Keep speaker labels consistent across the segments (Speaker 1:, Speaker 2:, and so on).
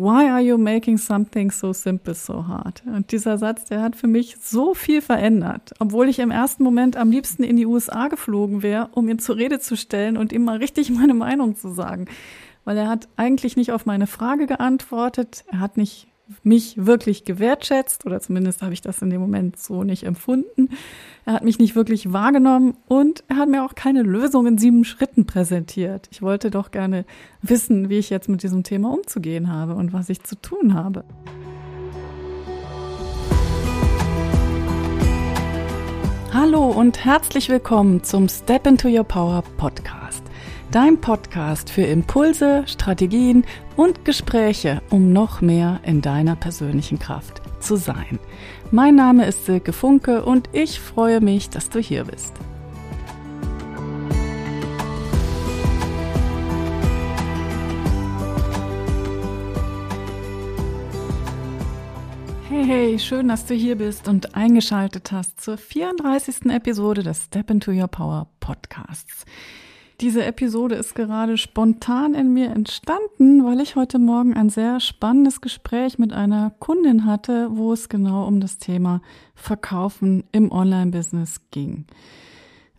Speaker 1: Why are you making something so simple so hard? Und dieser Satz, der hat für mich so viel verändert, obwohl ich im ersten Moment am liebsten in die USA geflogen wäre, um ihn zur Rede zu stellen und ihm mal richtig meine Meinung zu sagen. Weil er hat eigentlich nicht auf meine Frage geantwortet, er hat nicht mich wirklich gewertschätzt oder zumindest habe ich das in dem Moment so nicht empfunden. Er hat mich nicht wirklich wahrgenommen und er hat mir auch keine Lösung in sieben Schritten präsentiert. Ich wollte doch gerne wissen, wie ich jetzt mit diesem Thema umzugehen habe und was ich zu tun habe. Hallo und herzlich willkommen zum Step into Your Power Podcast dein Podcast für Impulse, Strategien und Gespräche, um noch mehr in deiner persönlichen Kraft zu sein. Mein Name ist Silke Funke und ich freue mich, dass du hier bist. Hey, hey, schön, dass du hier bist und eingeschaltet hast zur 34. Episode des Step into Your Power Podcasts. Diese Episode ist gerade spontan in mir entstanden, weil ich heute Morgen ein sehr spannendes Gespräch mit einer Kundin hatte, wo es genau um das Thema Verkaufen im Online-Business ging.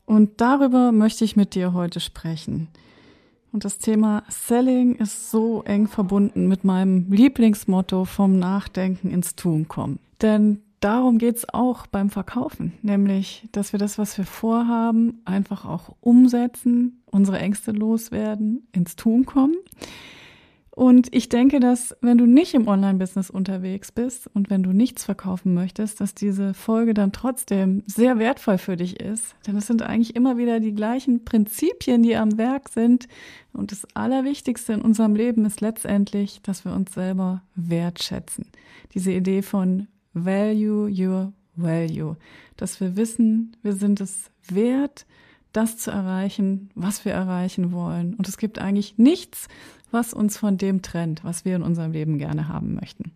Speaker 1: Und darüber möchte ich mit dir heute sprechen. Und das Thema Selling ist so eng verbunden mit meinem Lieblingsmotto vom Nachdenken ins Tun kommen. Denn darum geht's auch beim Verkaufen, nämlich, dass wir das, was wir vorhaben, einfach auch umsetzen, unsere Ängste loswerden, ins Tun kommen. Und ich denke, dass wenn du nicht im Online-Business unterwegs bist und wenn du nichts verkaufen möchtest, dass diese Folge dann trotzdem sehr wertvoll für dich ist. Denn es sind eigentlich immer wieder die gleichen Prinzipien, die am Werk sind. Und das Allerwichtigste in unserem Leben ist letztendlich, dass wir uns selber wertschätzen. Diese Idee von Value your value. Dass wir wissen, wir sind es wert, das zu erreichen, was wir erreichen wollen. Und es gibt eigentlich nichts, was uns von dem trennt, was wir in unserem Leben gerne haben möchten.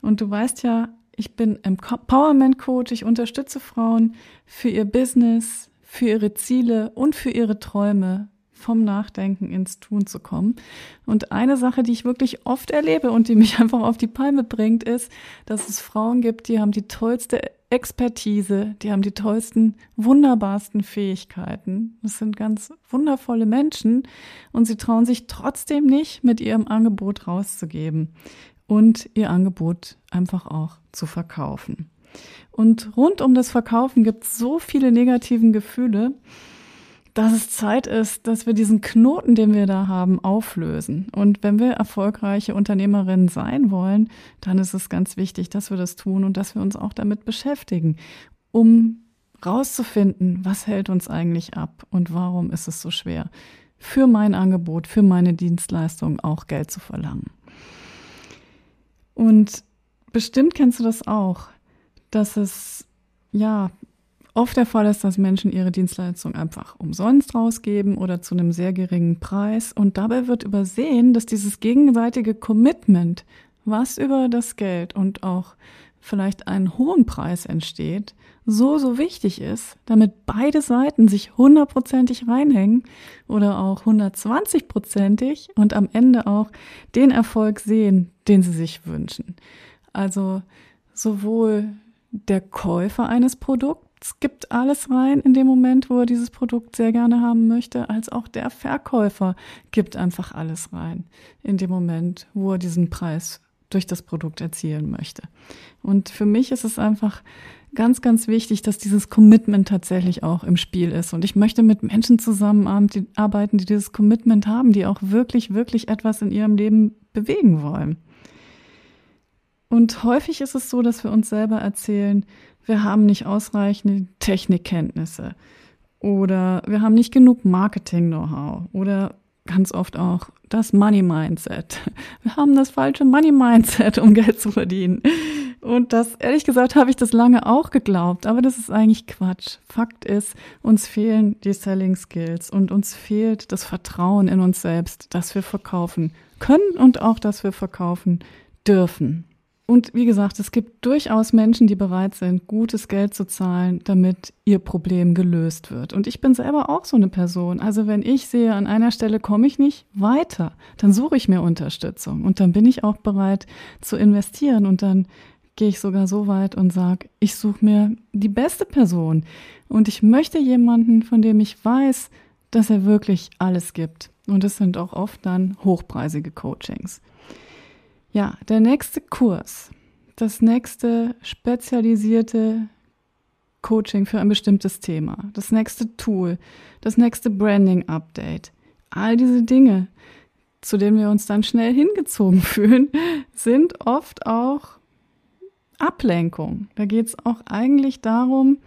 Speaker 1: Und du weißt ja, ich bin Empowerment Coach, ich unterstütze Frauen für ihr Business, für ihre Ziele und für ihre Träume vom Nachdenken ins Tun zu kommen. Und eine Sache, die ich wirklich oft erlebe und die mich einfach auf die Palme bringt, ist, dass es Frauen gibt, die haben die tollste Expertise, die haben die tollsten, wunderbarsten Fähigkeiten. Das sind ganz wundervolle Menschen und sie trauen sich trotzdem nicht, mit ihrem Angebot rauszugeben und ihr Angebot einfach auch zu verkaufen. Und rund um das Verkaufen gibt es so viele negativen Gefühle dass es Zeit ist, dass wir diesen Knoten, den wir da haben, auflösen. Und wenn wir erfolgreiche Unternehmerinnen sein wollen, dann ist es ganz wichtig, dass wir das tun und dass wir uns auch damit beschäftigen, um rauszufinden, was hält uns eigentlich ab und warum ist es so schwer, für mein Angebot, für meine Dienstleistung auch Geld zu verlangen. Und bestimmt kennst du das auch, dass es ja oft der Fall ist, dass Menschen ihre Dienstleistung einfach umsonst rausgeben oder zu einem sehr geringen Preis. Und dabei wird übersehen, dass dieses gegenseitige Commitment, was über das Geld und auch vielleicht einen hohen Preis entsteht, so, so wichtig ist, damit beide Seiten sich hundertprozentig reinhängen oder auch hundertzwanzigprozentig und am Ende auch den Erfolg sehen, den sie sich wünschen. Also sowohl der Käufer eines Produkts gibt alles rein in dem Moment, wo er dieses Produkt sehr gerne haben möchte, als auch der Verkäufer gibt einfach alles rein in dem Moment, wo er diesen Preis durch das Produkt erzielen möchte. Und für mich ist es einfach ganz, ganz wichtig, dass dieses Commitment tatsächlich auch im Spiel ist. Und ich möchte mit Menschen zusammenarbeiten, die dieses Commitment haben, die auch wirklich, wirklich etwas in ihrem Leben bewegen wollen. Und häufig ist es so, dass wir uns selber erzählen, wir haben nicht ausreichende Technikkenntnisse oder wir haben nicht genug Marketing-Know-how oder ganz oft auch das Money-Mindset. Wir haben das falsche Money-Mindset, um Geld zu verdienen. Und das, ehrlich gesagt, habe ich das lange auch geglaubt, aber das ist eigentlich Quatsch. Fakt ist, uns fehlen die Selling Skills und uns fehlt das Vertrauen in uns selbst, dass wir verkaufen können und auch, dass wir verkaufen dürfen. Und wie gesagt, es gibt durchaus Menschen, die bereit sind, gutes Geld zu zahlen, damit ihr Problem gelöst wird. Und ich bin selber auch so eine Person. Also wenn ich sehe, an einer Stelle komme ich nicht weiter, dann suche ich mir Unterstützung und dann bin ich auch bereit zu investieren und dann gehe ich sogar so weit und sage, ich suche mir die beste Person und ich möchte jemanden, von dem ich weiß, dass er wirklich alles gibt. Und es sind auch oft dann hochpreisige Coachings. Ja, der nächste Kurs, das nächste spezialisierte Coaching für ein bestimmtes Thema, das nächste Tool, das nächste Branding-Update, all diese Dinge, zu denen wir uns dann schnell hingezogen fühlen, sind oft auch Ablenkung. Da geht es auch eigentlich darum,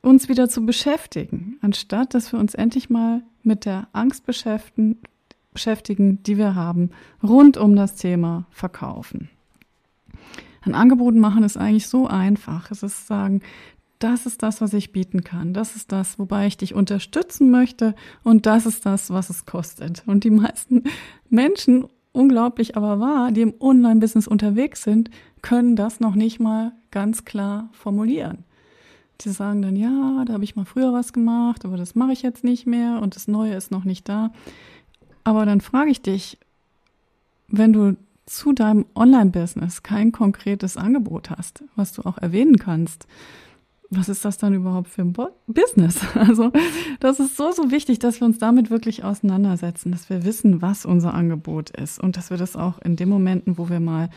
Speaker 1: uns wieder zu beschäftigen, anstatt dass wir uns endlich mal mit der Angst beschäftigen, beschäftigen, die wir haben, rund um das Thema Verkaufen. Ein Angebot machen ist eigentlich so einfach. Es ist sagen, das ist das, was ich bieten kann. Das ist das, wobei ich dich unterstützen möchte. Und das ist das, was es kostet. Und die meisten Menschen, unglaublich aber wahr, die im Online-Business unterwegs sind, können das noch nicht mal ganz klar formulieren. Die sagen dann, ja, da habe ich mal früher was gemacht, aber das mache ich jetzt nicht mehr und das Neue ist noch nicht da. Aber dann frage ich dich, wenn du zu deinem Online-Business kein konkretes Angebot hast, was du auch erwähnen kannst, was ist das dann überhaupt für ein Business? Also das ist so, so wichtig, dass wir uns damit wirklich auseinandersetzen, dass wir wissen, was unser Angebot ist und dass wir das auch in den Momenten, wo wir mal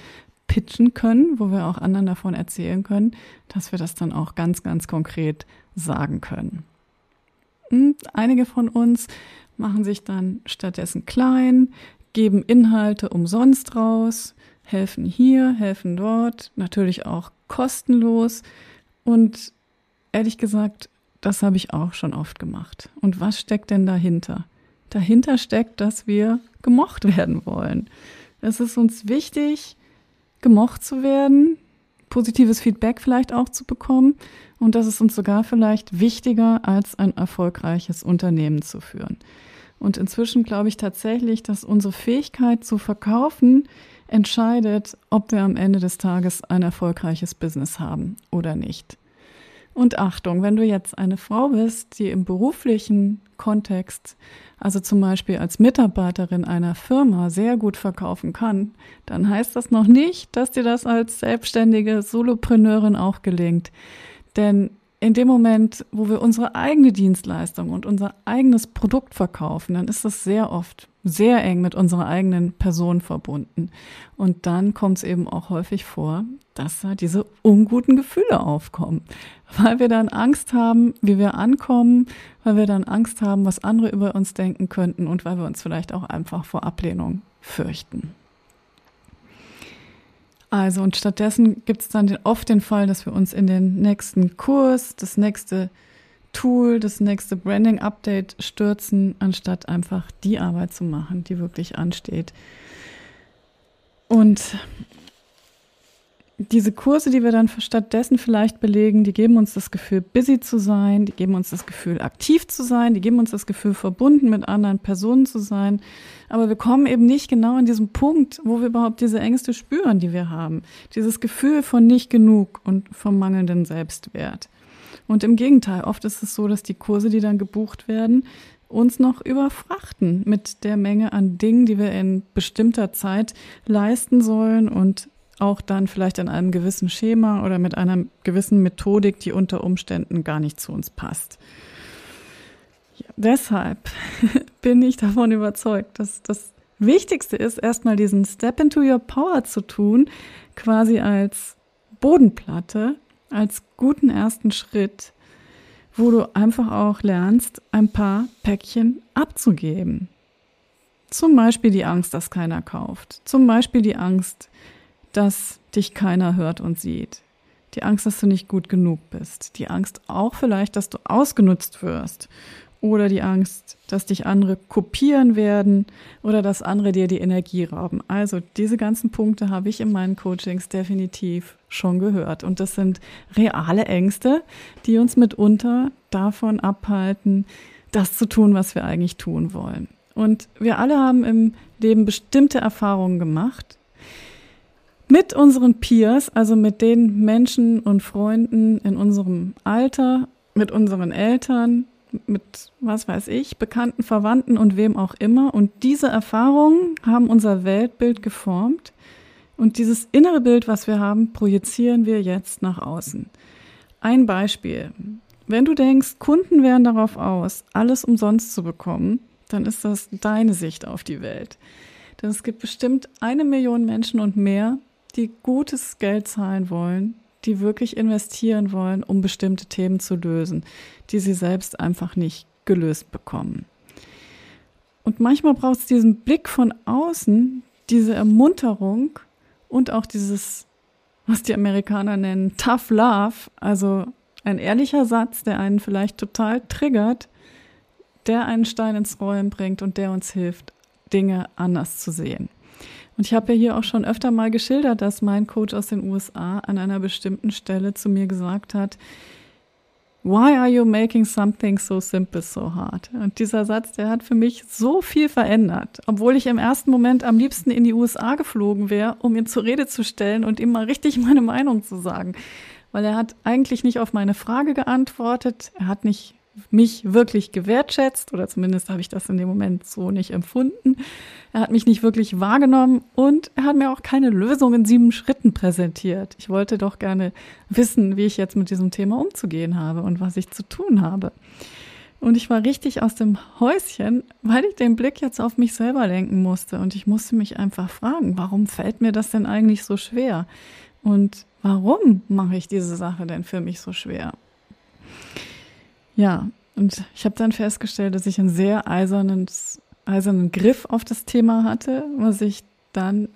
Speaker 1: pitchen können, wo wir auch anderen davon erzählen können, dass wir das dann auch ganz, ganz konkret sagen können. Und einige von uns machen sich dann stattdessen klein, geben Inhalte umsonst raus, helfen hier, helfen dort, natürlich auch kostenlos. Und ehrlich gesagt, das habe ich auch schon oft gemacht. Und was steckt denn dahinter? Dahinter steckt, dass wir gemocht werden wollen. Es ist uns wichtig, gemocht zu werden, positives Feedback vielleicht auch zu bekommen. Und das ist uns sogar vielleicht wichtiger, als ein erfolgreiches Unternehmen zu führen. Und inzwischen glaube ich tatsächlich, dass unsere Fähigkeit zu verkaufen entscheidet, ob wir am Ende des Tages ein erfolgreiches Business haben oder nicht. Und Achtung, wenn du jetzt eine Frau bist, die im beruflichen Kontext, also zum Beispiel als Mitarbeiterin einer Firma, sehr gut verkaufen kann, dann heißt das noch nicht, dass dir das als selbstständige Solopreneurin auch gelingt. Denn in dem Moment, wo wir unsere eigene Dienstleistung und unser eigenes Produkt verkaufen, dann ist das sehr oft sehr eng mit unserer eigenen Person verbunden. Und dann kommt es eben auch häufig vor, dass da diese unguten Gefühle aufkommen, weil wir dann Angst haben, wie wir ankommen, weil wir dann Angst haben, was andere über uns denken könnten und weil wir uns vielleicht auch einfach vor Ablehnung fürchten. Also und stattdessen gibt es dann den, oft den Fall, dass wir uns in den nächsten Kurs, das nächste Tool, das nächste Branding-Update stürzen, anstatt einfach die Arbeit zu machen, die wirklich ansteht. Und diese Kurse, die wir dann stattdessen vielleicht belegen, die geben uns das Gefühl, busy zu sein, die geben uns das Gefühl, aktiv zu sein, die geben uns das Gefühl, verbunden mit anderen Personen zu sein. Aber wir kommen eben nicht genau an diesem Punkt, wo wir überhaupt diese Ängste spüren, die wir haben. Dieses Gefühl von nicht genug und vom mangelnden Selbstwert. Und im Gegenteil, oft ist es so, dass die Kurse, die dann gebucht werden, uns noch überfrachten mit der Menge an Dingen, die wir in bestimmter Zeit leisten sollen und auch dann vielleicht in einem gewissen Schema oder mit einer gewissen Methodik, die unter Umständen gar nicht zu uns passt. Ja, deshalb bin ich davon überzeugt, dass das Wichtigste ist, erstmal diesen Step into Your Power zu tun, quasi als Bodenplatte, als guten ersten Schritt, wo du einfach auch lernst, ein paar Päckchen abzugeben. Zum Beispiel die Angst, dass keiner kauft. Zum Beispiel die Angst, dass dich keiner hört und sieht. Die Angst, dass du nicht gut genug bist. Die Angst auch vielleicht, dass du ausgenutzt wirst. Oder die Angst, dass dich andere kopieren werden oder dass andere dir die Energie rauben. Also diese ganzen Punkte habe ich in meinen Coachings definitiv schon gehört. Und das sind reale Ängste, die uns mitunter davon abhalten, das zu tun, was wir eigentlich tun wollen. Und wir alle haben im Leben bestimmte Erfahrungen gemacht, mit unseren Peers, also mit den Menschen und Freunden in unserem Alter, mit unseren Eltern, mit was weiß ich, Bekannten, Verwandten und wem auch immer. Und diese Erfahrungen haben unser Weltbild geformt. Und dieses innere Bild, was wir haben, projizieren wir jetzt nach außen. Ein Beispiel. Wenn du denkst, Kunden wären darauf aus, alles umsonst zu bekommen, dann ist das deine Sicht auf die Welt. Denn es gibt bestimmt eine Million Menschen und mehr, die gutes Geld zahlen wollen, die wirklich investieren wollen, um bestimmte Themen zu lösen, die sie selbst einfach nicht gelöst bekommen. Und manchmal braucht es diesen Blick von außen, diese Ermunterung und auch dieses, was die Amerikaner nennen, Tough Love, also ein ehrlicher Satz, der einen vielleicht total triggert, der einen Stein ins Rollen bringt und der uns hilft, Dinge anders zu sehen. Und ich habe ja hier auch schon öfter mal geschildert, dass mein Coach aus den USA an einer bestimmten Stelle zu mir gesagt hat, Why are you making something so simple so hard? Und dieser Satz, der hat für mich so viel verändert. Obwohl ich im ersten Moment am liebsten in die USA geflogen wäre, um ihn zur Rede zu stellen und ihm mal richtig meine Meinung zu sagen. Weil er hat eigentlich nicht auf meine Frage geantwortet. Er hat nicht mich wirklich gewertschätzt oder zumindest habe ich das in dem Moment so nicht empfunden. Er hat mich nicht wirklich wahrgenommen und er hat mir auch keine Lösung in sieben Schritten präsentiert. Ich wollte doch gerne wissen, wie ich jetzt mit diesem Thema umzugehen habe und was ich zu tun habe. Und ich war richtig aus dem Häuschen, weil ich den Blick jetzt auf mich selber lenken musste. Und ich musste mich einfach fragen, warum fällt mir das denn eigentlich so schwer? Und warum mache ich diese Sache denn für mich so schwer? Ja, und ich habe dann festgestellt, dass ich einen sehr eisernen, eisernen Griff auf das Thema hatte, was ich dann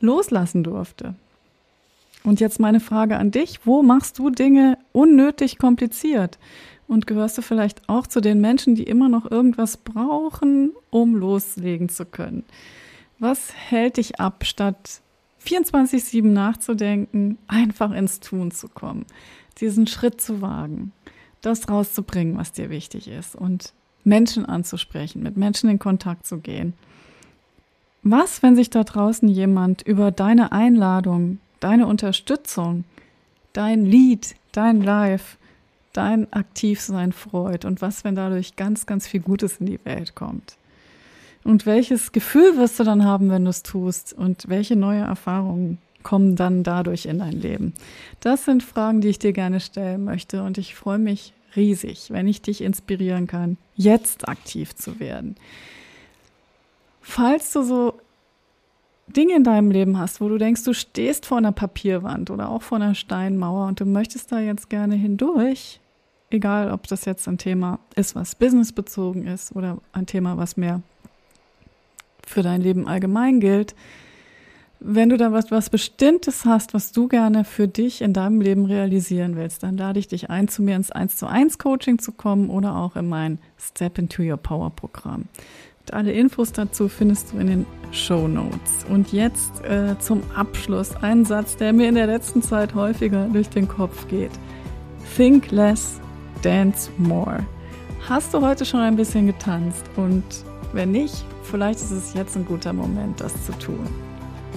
Speaker 1: loslassen durfte. Und jetzt meine Frage an dich, wo machst du Dinge unnötig kompliziert? Und gehörst du vielleicht auch zu den Menschen, die immer noch irgendwas brauchen, um loslegen zu können? Was hält dich ab, statt 24-7 nachzudenken, einfach ins Tun zu kommen, diesen Schritt zu wagen? Das rauszubringen, was dir wichtig ist und Menschen anzusprechen, mit Menschen in Kontakt zu gehen. Was, wenn sich da draußen jemand über deine Einladung, deine Unterstützung, dein Lied, dein Live, dein Aktivsein freut und was, wenn dadurch ganz, ganz viel Gutes in die Welt kommt? Und welches Gefühl wirst du dann haben, wenn du es tust? Und welche neue Erfahrungen kommen dann dadurch in dein Leben? Das sind Fragen, die ich dir gerne stellen möchte und ich freue mich riesig, wenn ich dich inspirieren kann, jetzt aktiv zu werden. Falls du so Dinge in deinem Leben hast, wo du denkst, du stehst vor einer Papierwand oder auch vor einer Steinmauer und du möchtest da jetzt gerne hindurch, egal ob das jetzt ein Thema ist, was businessbezogen ist oder ein Thema, was mehr für dein Leben allgemein gilt, wenn du da was, was Bestimmtes hast, was du gerne für dich in deinem Leben realisieren willst, dann lade ich dich ein, zu mir ins 1 zu 1 Coaching zu kommen oder auch in mein Step into Your Power Programm. Und alle Infos dazu findest du in den Show Notes. Und jetzt äh, zum Abschluss ein Satz, der mir in der letzten Zeit häufiger durch den Kopf geht. Think less, dance more. Hast du heute schon ein bisschen getanzt? Und wenn nicht, vielleicht ist es jetzt ein guter Moment, das zu tun.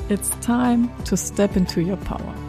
Speaker 1: It's time to step into your power.